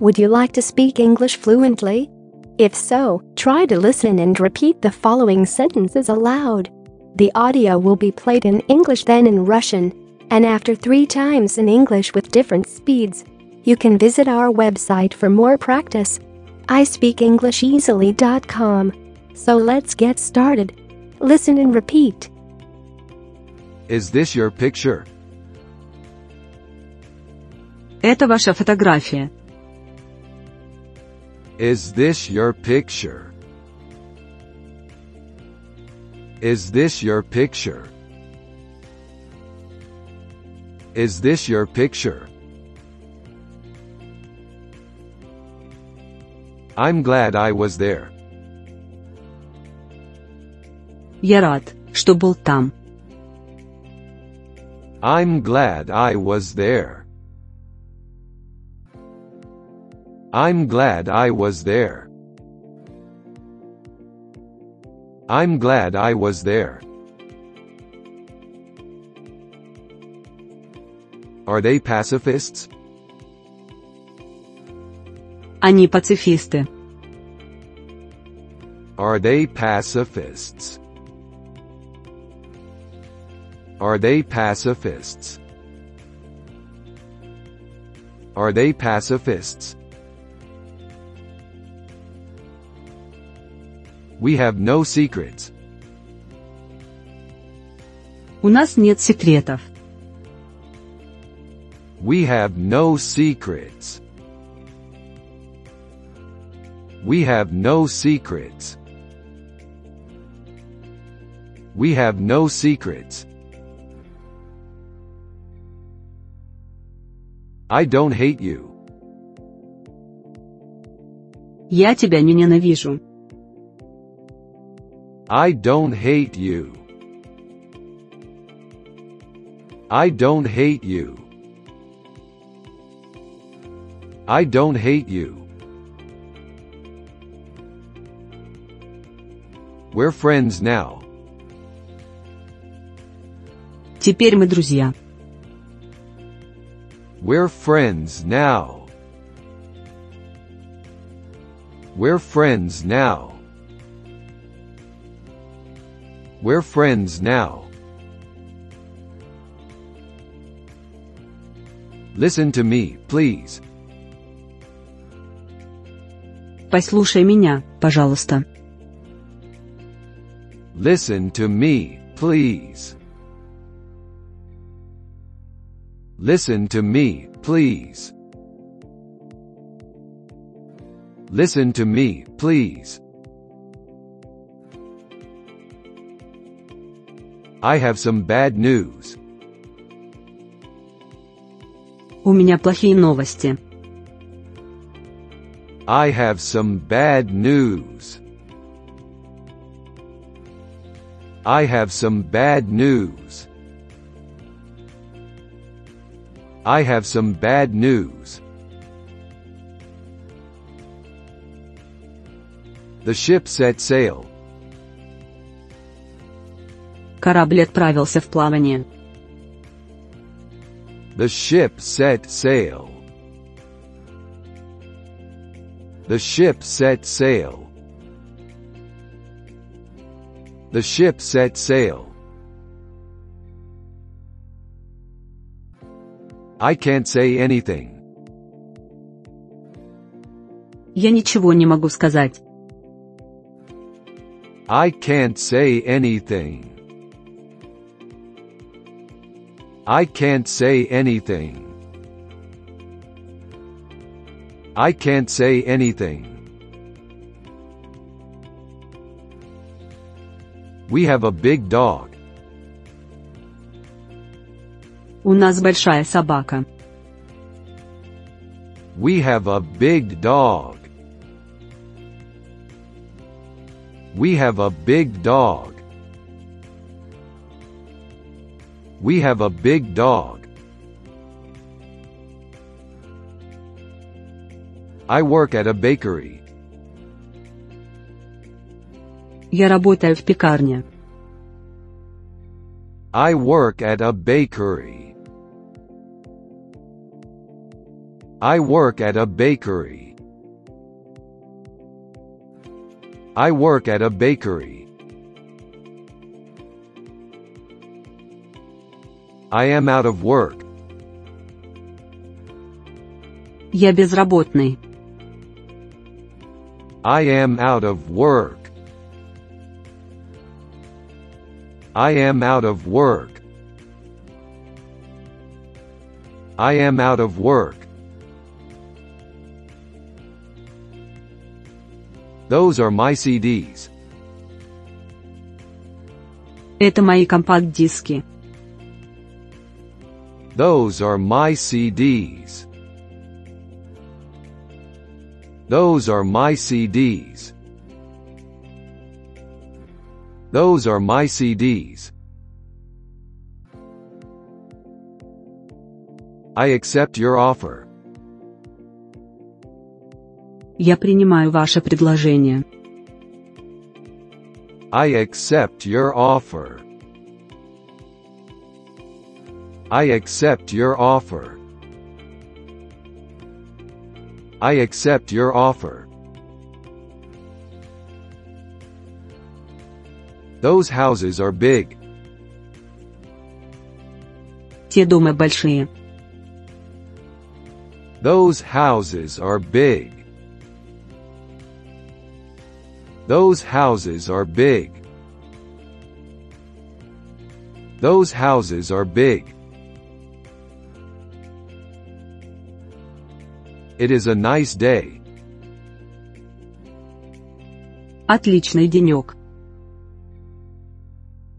Would you like to speak English fluently? If so, try to listen and repeat the following sentences aloud. The audio will be played in English then in Russian, and after three times in English with different speeds. You can visit our website for more practice. ispeakenglisheasily.com. So let's get started. Listen and repeat. Is this your picture? Это ваша фотография. Is this your picture? Is this your picture? Is this your picture? I'm glad I was there. Я рад, что был там. I'm glad I was there. I'm glad I was there. I'm glad I was there. Are they pacifists? Они пацифисты. Are they pacifists? Are they pacifists? Are they pacifists? We have no secrets. У нас нет секретов. We have no secrets. We have no secrets. We have no secrets. I don't hate you. Я тебя не ненавижу. I don't hate you. I don't hate you. I don't hate you. We're friends now. Теперь мы друзья. We're friends now. We're friends now. We're friends now. Listen to me, please. Послушай меня, пожалуйста. Listen to me, please. Listen to me, please. Listen to me, please. I have some bad news. У меня плохие новости. I have some bad news. I have some bad news. I have some bad news. The ship set sail. Корабль отправился в плавание. The ship set sail. The ship set sail. The ship set sail. I can't say anything. Я ничего не могу сказать. I can't say anything. I can't say anything. I can't say anything. We have a big dog. У нас большая собака. We have a big dog. We have a big dog. We have a big dog. I work at a bakery. Я работаю в пекарне. I work at a bakery. I work at a bakery. I work at a bakery. I am out of work. Я безработный. I am out of work. I am out of work. I am out of work. Those are my CDs. Это мои компакт-диски. Those are my CDs. Those are my CDs. Those are my CDs. I accept your offer. Я принимаю ваше предложение. I accept your offer. I accept your offer. I accept your offer. Those houses are big. Те дома большие. Those houses are big. Those houses are big. Those houses are big. It is a nice day. Отличный денек.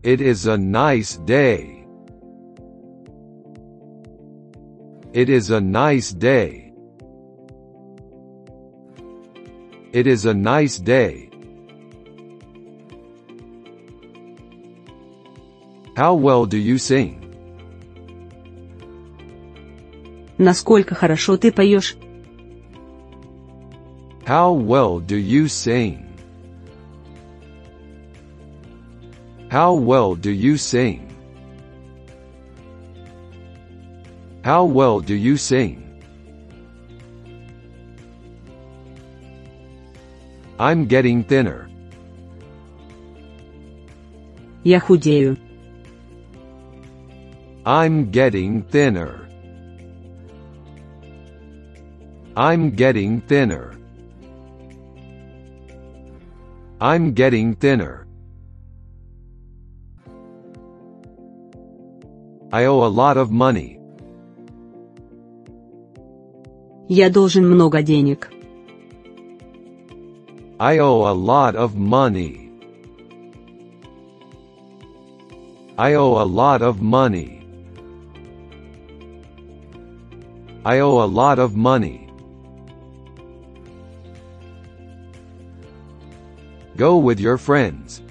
It is a nice day. It is a nice day. It is a nice day. How well do you sing? Насколько хорошо ты поешь? How well do you sing? How well do you sing? How well do you sing? I'm getting thinner. Я худею. I'm getting thinner. I'm getting thinner. I'm getting thinner. I owe a lot of money. Я должен много денег. I owe a lot of money. I owe a lot of money. I owe a lot of money. Go with your friends.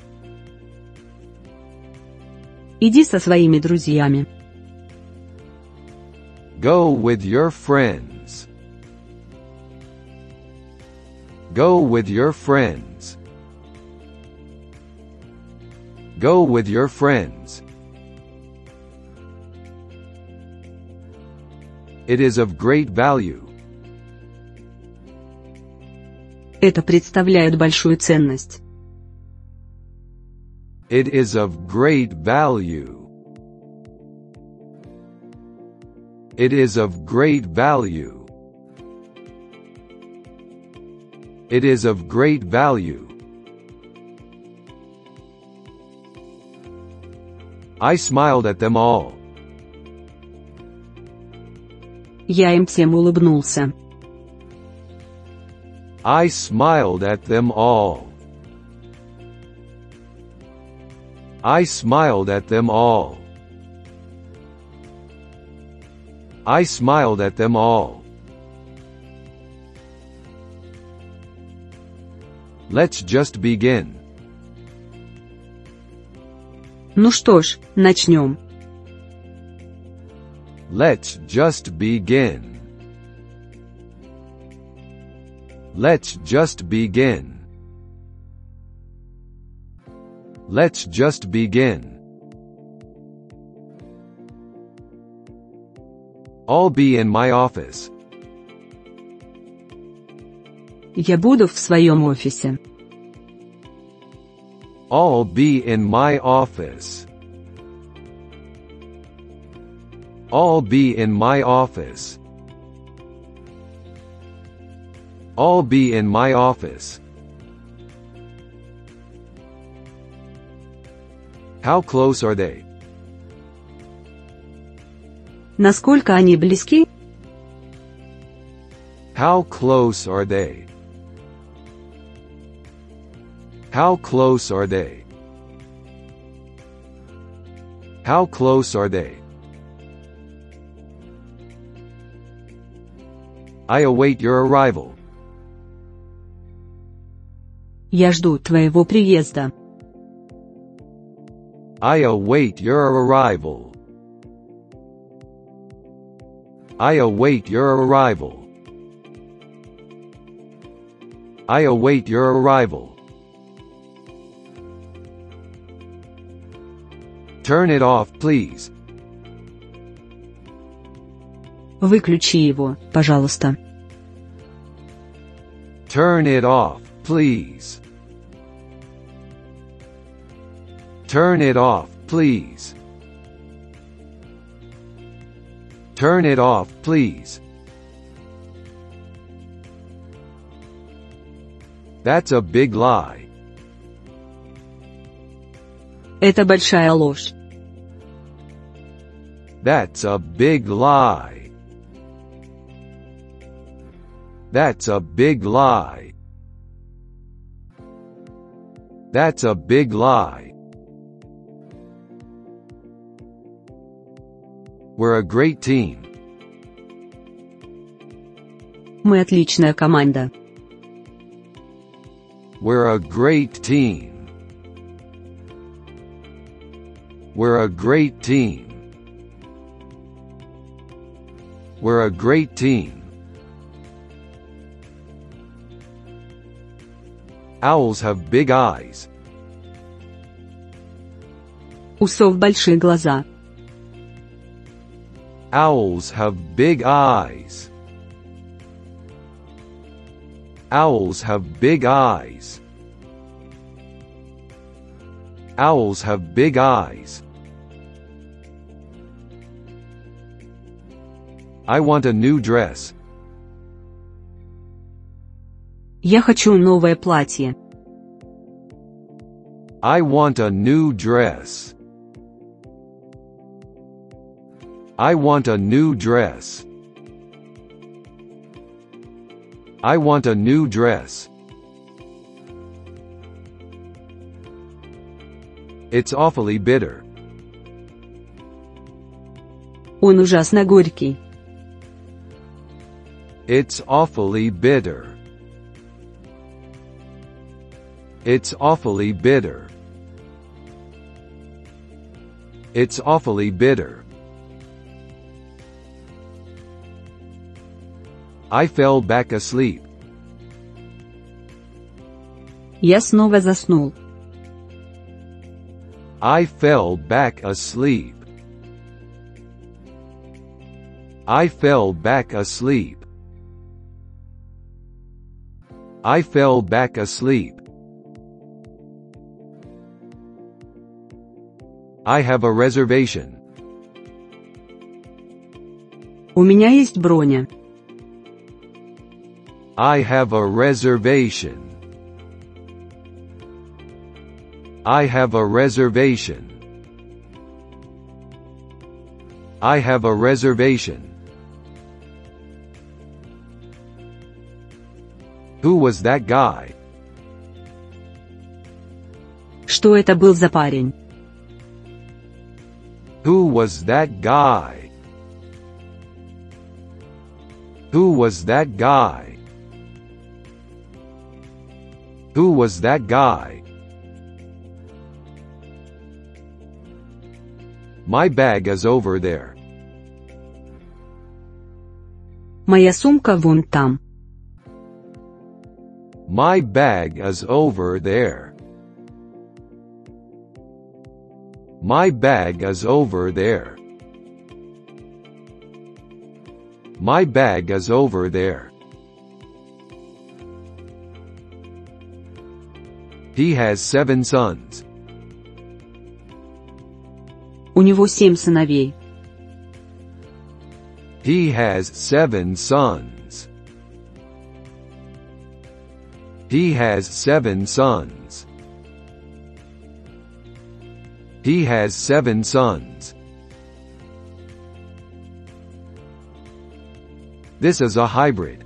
Иди со своими друзьями. Go with your friends. Go with your friends. Go with your friends. It is of great value. Это представляет большую ценность. It is of great value. It is of great value. It is of great value. I smiled at them all. Я им всем улыбнулся. I smiled at them all. I smiled at them all. I smiled at them all. Let's just begin. Ну что ж, начнем. Let's just begin. Let's just begin. Let's just begin. I'll be in my office. Я буду в своем офисе. I'll be in my office. I'll be in my office. I'll be in my office. How close are they? Насколько они близки? How close are they? How close are they? How close are they? I await your arrival. Я жду твоего приезда. I await your arrival. I await your arrival. I await your arrival. Turn it off, please. Выключи его, пожалуйста. Turn it off, please. Turn it off, please. Turn it off, please. That's a big lie. Это большая ложь. That's a big lie. That's a big lie. That's a big lie. We're a great team. Мы отличная команда. We're a great team. We're a great team. We're a great team. Owls have big eyes. У сов большие глаза. Owls have big eyes. Owls have big eyes. Owls have big eyes. I want a new dress. Я хочу новое платье. I want a new dress. I want a new dress. I want a new dress. It's awfully bitter. Он ужасно горький. It's awfully bitter. It's awfully bitter. It's awfully bitter. I fell back asleep. Я снова заснул. I fell back asleep. I fell back asleep. I fell back asleep. I have a reservation. У меня есть броня. I have a reservation. I have a reservation. I have a reservation. Who was that guy? Что это был за парень? Who was that guy? Who was that guy? Who was that guy? My bag is over there. Моя сумка вон там. My bag is over there. My bag is over there. My bag is over there. He has seven sons. У него семь сыновей. He has seven sons. He has seven sons. He has seven sons. This is a hybrid.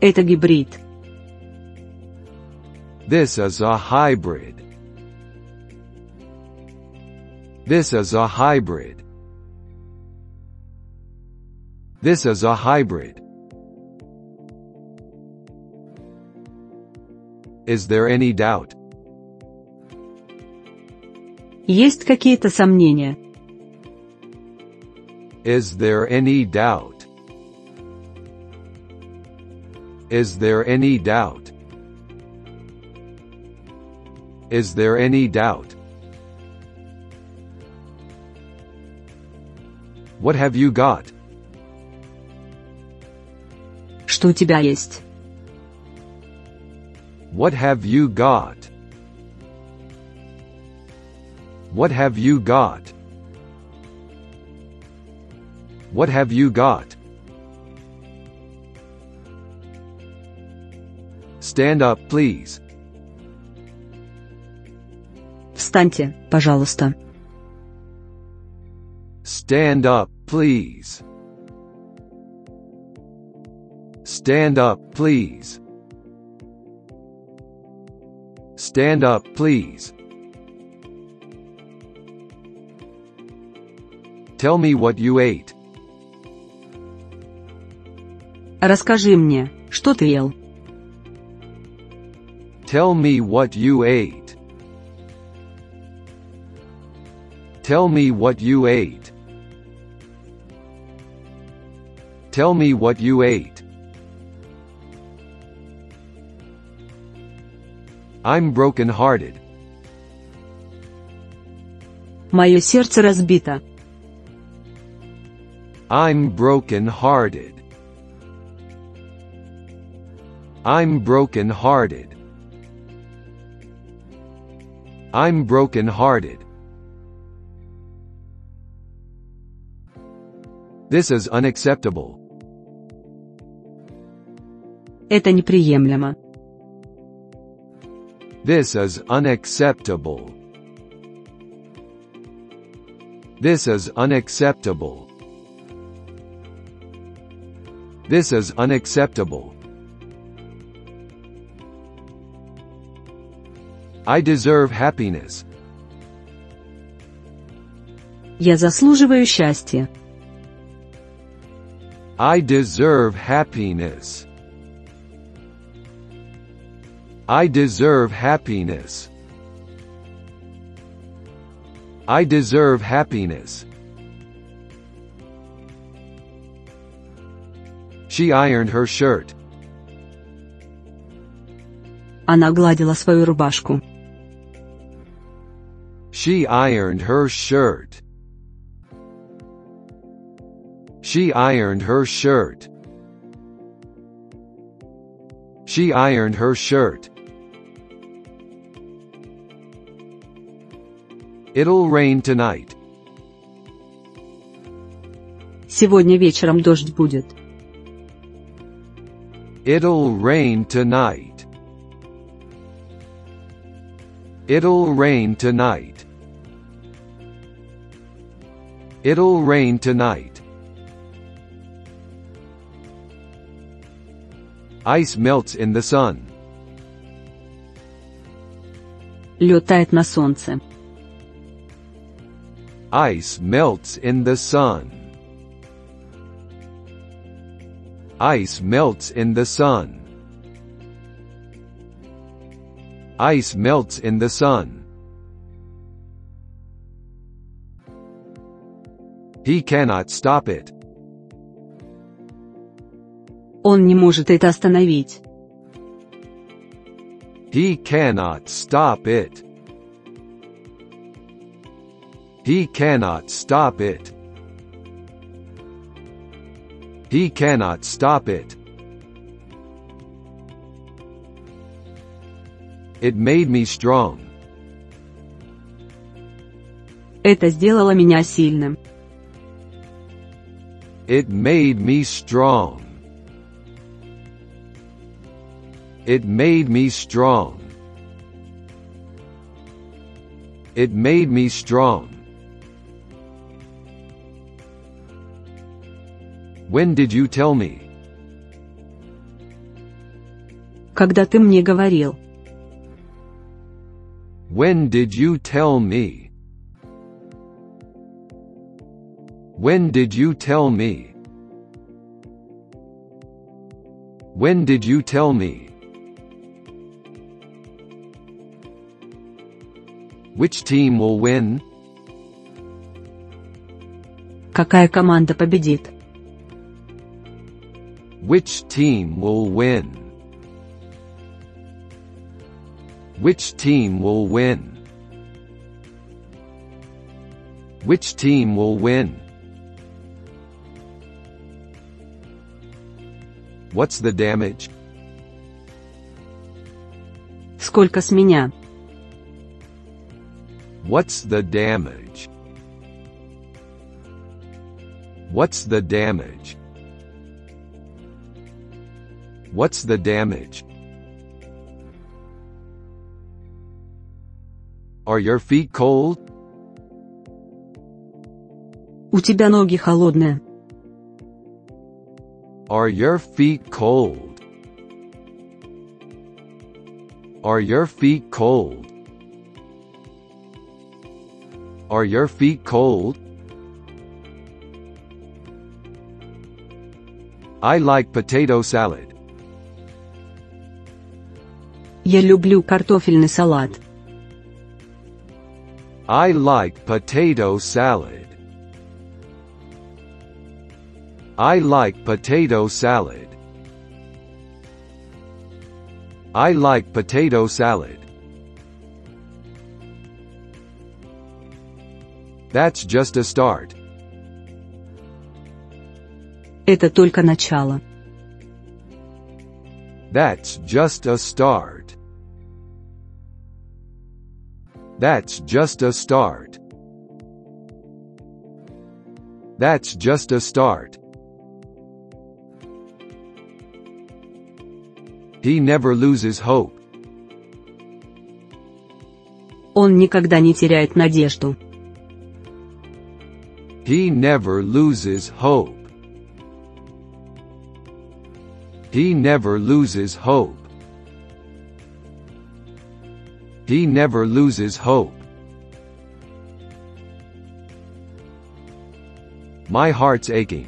Это гибрид. This is a hybrid. This is a hybrid. This is a hybrid. Is there any doubt? Есть какие-то сомнения? Is there any doubt? Is there any doubt? Is there any doubt? What have you got? Что у тебя есть? What have you got? What have you got? What have you got? Stand up, please. Встаньте, пожалуйста. Stand up, please. Stand up, please. Stand up, please. Tell me what you ate. Расскажи мне, что ты ел? Tell me what you ate. Tell me what you ate. Tell me what you ate. I'm broken-hearted. Мое сердце разбито. I'm broken-hearted. I'm broken-hearted. I'm broken-hearted. This is unacceptable. Это неприемлемо. This is unacceptable. This is unacceptable. This is unacceptable. I deserve happiness. Я заслуживаю счастья. I deserve happiness. I deserve happiness. I deserve happiness. She ironed her shirt. Она гладила свою рубашку. She ironed her shirt. She ironed her shirt. She ironed her shirt. It'll rain tonight. Сегодня вечером дождь будет. It'll rain tonight. It'll rain tonight. It'll rain tonight. Ice melts in the sun. Лед тает на солнце. Ice melts in the sun. Ice melts in the sun. Ice melts in the sun. He cannot stop it. Он не может это остановить. He cannot stop it. He cannot stop it. He cannot stop it. It made me strong. Это сделало меня сильным. It made me strong. It made me strong. It made me strong. When did you tell me? Когда ты мне говорил. When did you tell me? When did you tell me? When did you tell me? Which team will win? Какая команда победит? Which team will win? Which team will win? Which team will win? What's the damage? Сколько с меня? What's the damage? What's the damage? What's the damage? Are your feet cold? У тебя ноги холодные. Are your feet cold? Are your feet cold? Are your feet cold? I like potato salad. Я люблю картофельный салат. I like potato salad. I like potato salad. I like potato salad. That's just a start. Это только начало. That's just a start. That's just a start. That's just a start. He never loses hope. Он никогда не теряет надежду. He never loses hope. He never loses hope. He never loses hope. My heart's aching.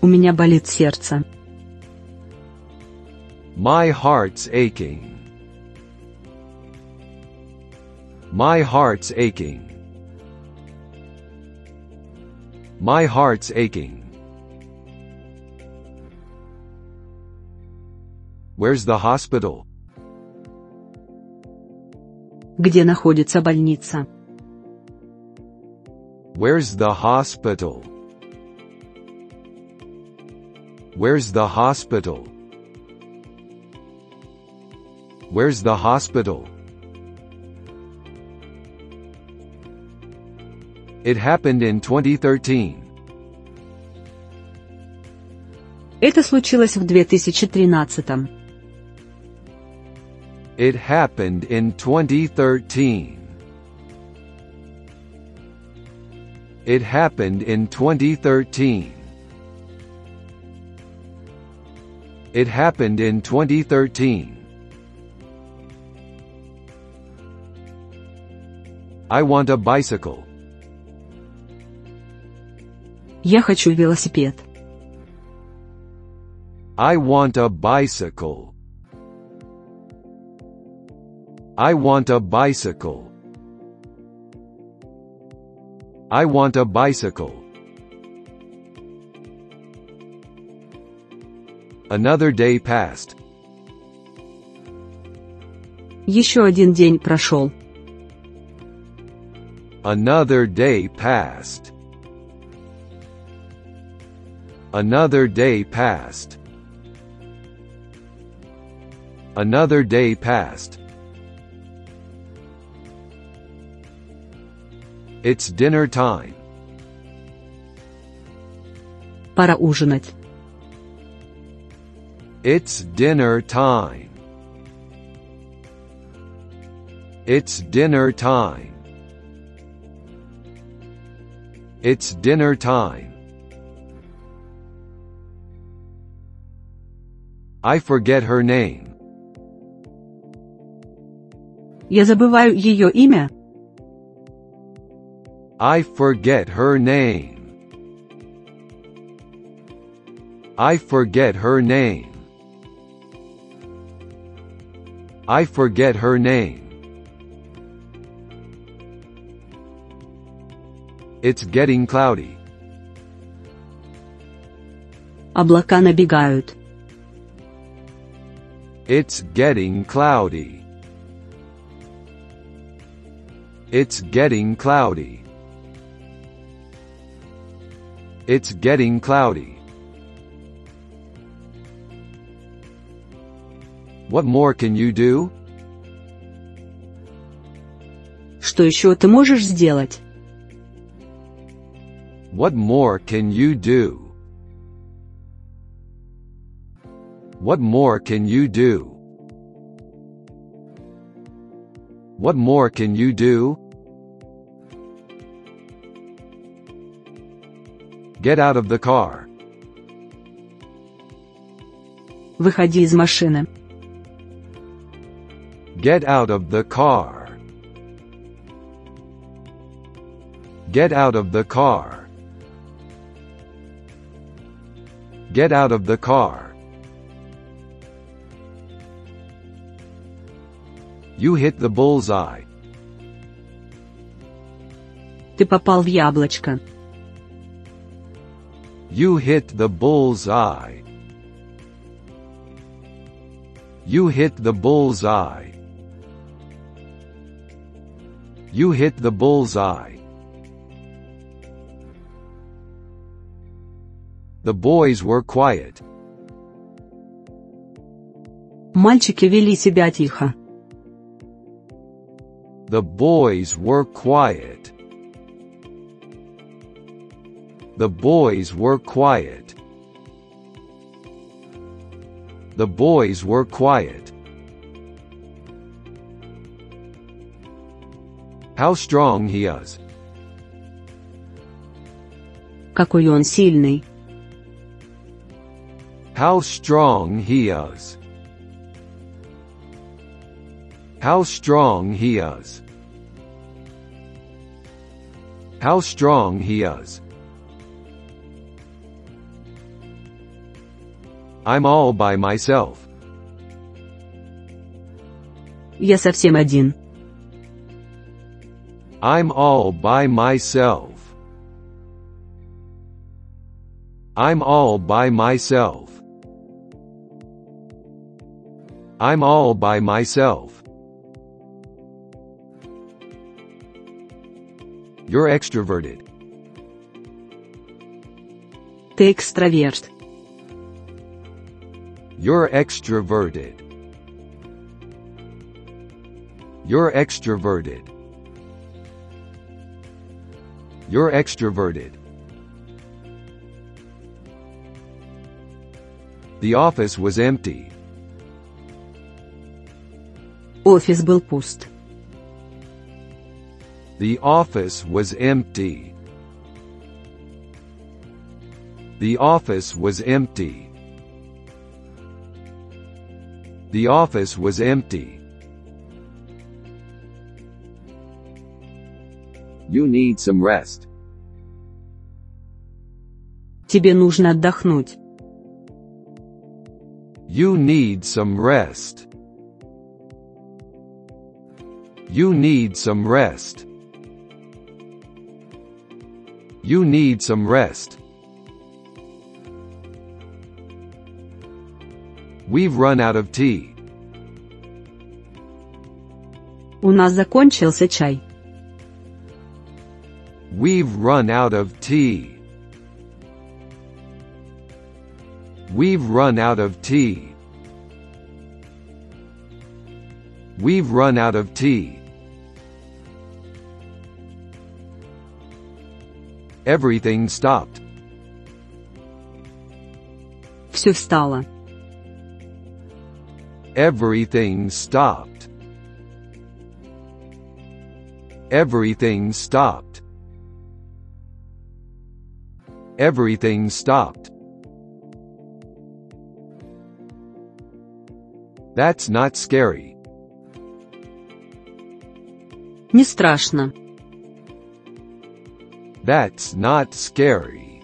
У меня болит сердце. My heart's aching. My heart's aching. My heart's aching. Where's the hospital? Где находится больница? Where's the hospital? Where's the hospital? Where's the hospital? It happened in 2013. Это случилось в 2013. It happened in 2013. It happened in 2013. It happened in 2013. I want a bicycle. Я хочу велосипед. I want a bicycle. I want a bicycle. I want a bicycle. Another day passed. Еще один день прошел. Another day passed. Another day passed. Another day passed. It's dinner time. Пора ужинать. It's dinner time. It's dinner time. It's dinner time. I forget her name. Я забываю ее имя. I forget her name. I forget her name. I forget her name. It's getting cloudy. Облака набегают. It's getting cloudy. It's getting cloudy. It's getting cloudy. What more can you do? Что еще ты можешь сделать? What more can you do? What more can you do? What more can you do? Get out of the car. Выходи из машины. Get out of the car. Get out of the car. Get out of the car. You hit the bullseye. Ты попал в яблочко. You hit the bullseye. You hit the bullseye. You hit the bullseye. The boys were quiet. Мальчики вели себя тихо. The boys were quiet. The boys were quiet. The boys were quiet. How strong he is. Какой он сильный. How strong he is. How strong he is. How strong he is. I'm all by myself. Я совсем один. I'm all by myself. I'm all by myself. I'm all by myself. You're extroverted. Ты экстраверт. You're extroverted. You're extroverted. You're extroverted. The office was empty. Офис был пуст. The office was empty. The office was empty. The office was empty. You need some rest. Тебе нужно отдохнуть. You need some rest. You need some rest. You need some rest. We've run out of tea. У нас закончился чай. We've run out of tea. We've run out of tea. We've run out of tea. Everything stopped. Все встало. Everything stopped. Everything stopped. Everything stopped. That's not scary. Не страшно. That's not scary.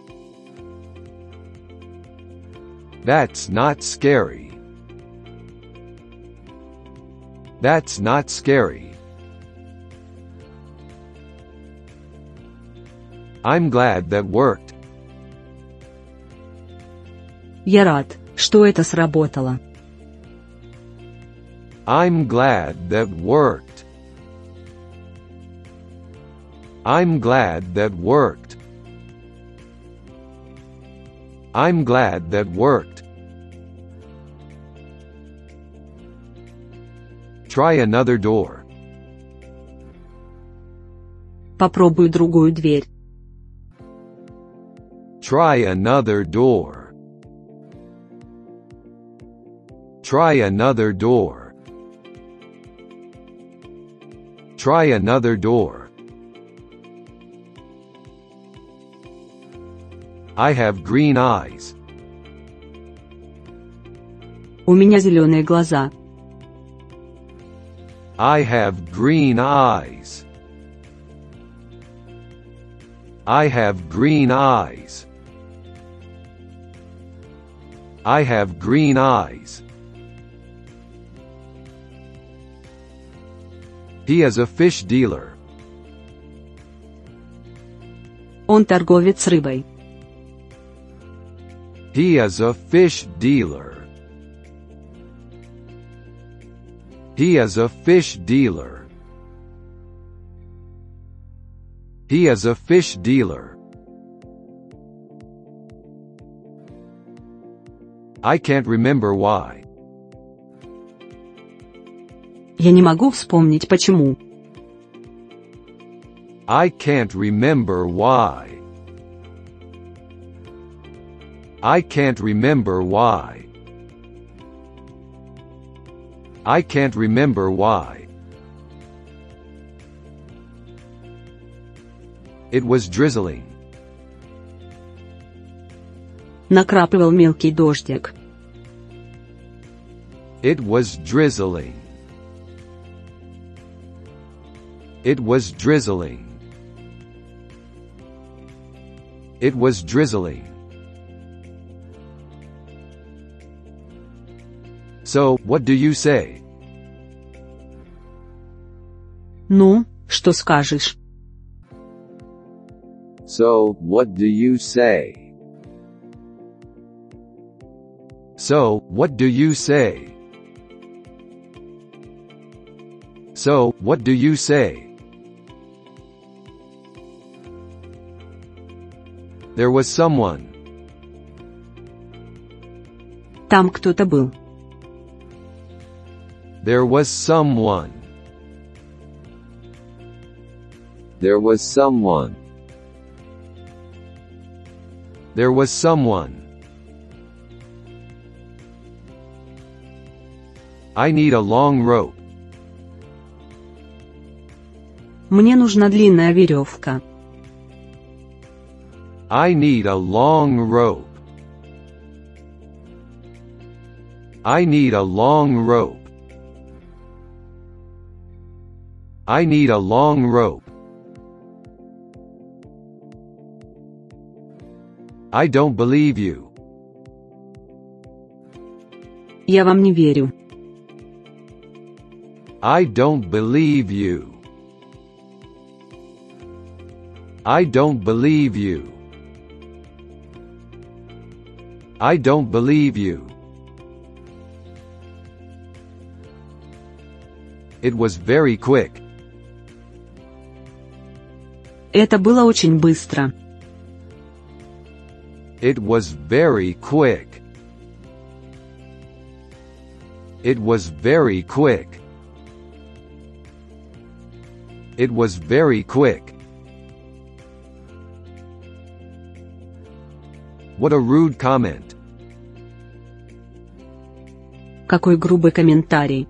That's not scary. That's not scary. I'm glad that worked. Я рад, что это сработало. I'm glad that worked. I'm glad that worked. I'm glad that worked. Try another door. Попробуй другую дверь. Try another door. Try another door. Try another door. I have green eyes. У меня зеленые глаза. I have green eyes. I have green eyes. I have green eyes. He is a fish dealer. Он торговец рыбой. He is a fish dealer. He is a fish dealer. He is a fish dealer. I can't remember why. Я не могу вспомнить почему. I can't remember why. I can't remember why. I can't remember why. It was drizzling. Накрапывал мелкий дождик. It was drizzling. It was drizzling. It was drizzling. So, what do you say? Ну, что скажешь? So, what do you say? So, what do you say? So, what do you say? There was someone. Там кто-то был. There was someone. There was someone. There was someone. I need a long rope. Мне нужна длинная веревка. I need a long rope. I need a long rope. I need a long rope. I don't believe you. Я вам не верю. I don't believe you. I don't believe you. I don't believe you. It was very quick. Это было очень быстро. It was very quick. It was very quick. It was very quick. What a rude comment. Какой грубый комментарий.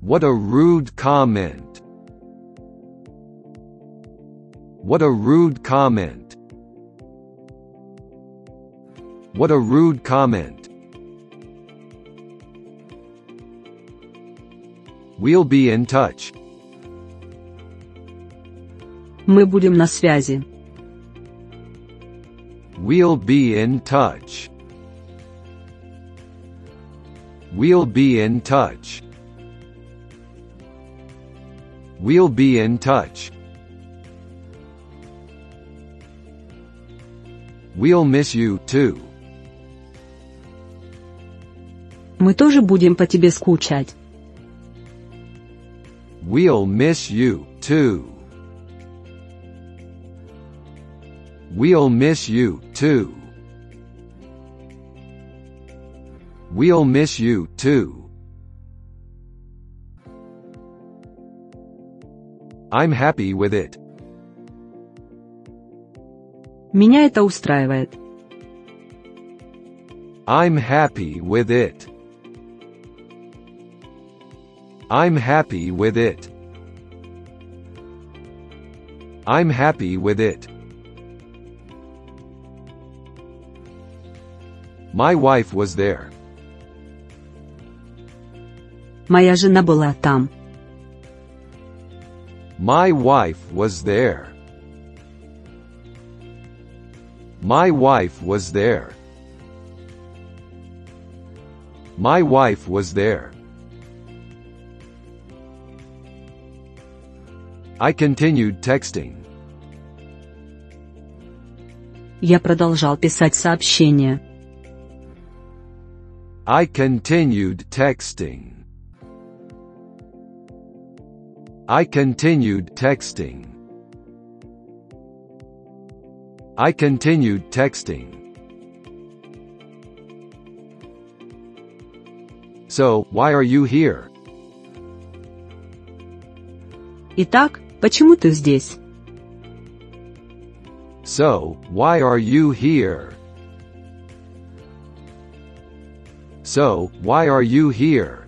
What a rude comment. What a rude comment. What a rude comment. We'll be in touch. Мы будем на связи. We'll be in touch. We'll be in touch. We'll be in touch. We'll miss you too. Мы тоже будем по тебе скучать. We'll miss you too. We'll miss you too. We'll miss you too. I'm happy with it. Меня это устраивает. I'm happy with it. I'm happy with it. I'm happy with it. My wife was there. Моя жена была там. My wife was there. My wife was there. My wife was there. I continued texting. Я продолжал писать сообщения. I continued texting. I continued texting. I continued texting. So, why are you here? Итак, почему ты здесь? So, why are you here? So, why are you here?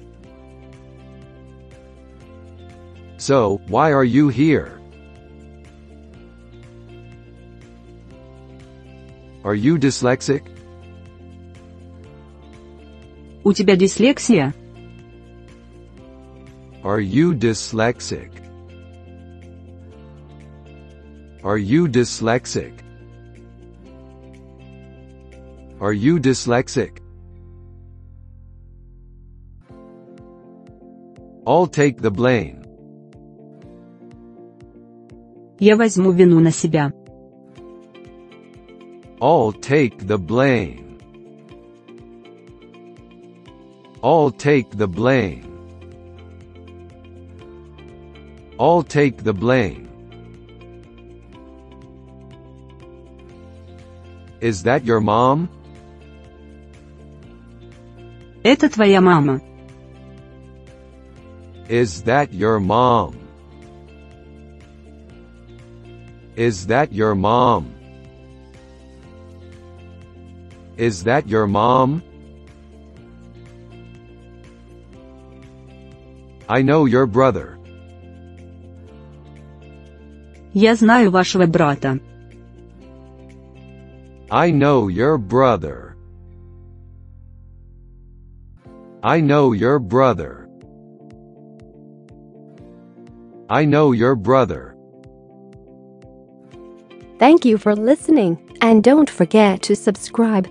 So, why are you here? Are you dyslexic? У тебя дислексия? Are you dyslexic? Are you dyslexic? Are you dyslexic? I'll take the blame. Я возьму вину на себя. I'll take the blame. I'll take the blame. I'll take the blame. Is that your mom? Это твоя мама. Is that your mom? Is that your mom? Is that your mom? I know your brother. Я знаю вашего брата. I know your brother. I know your brother. I know your brother. Thank you for listening, and don't forget to subscribe.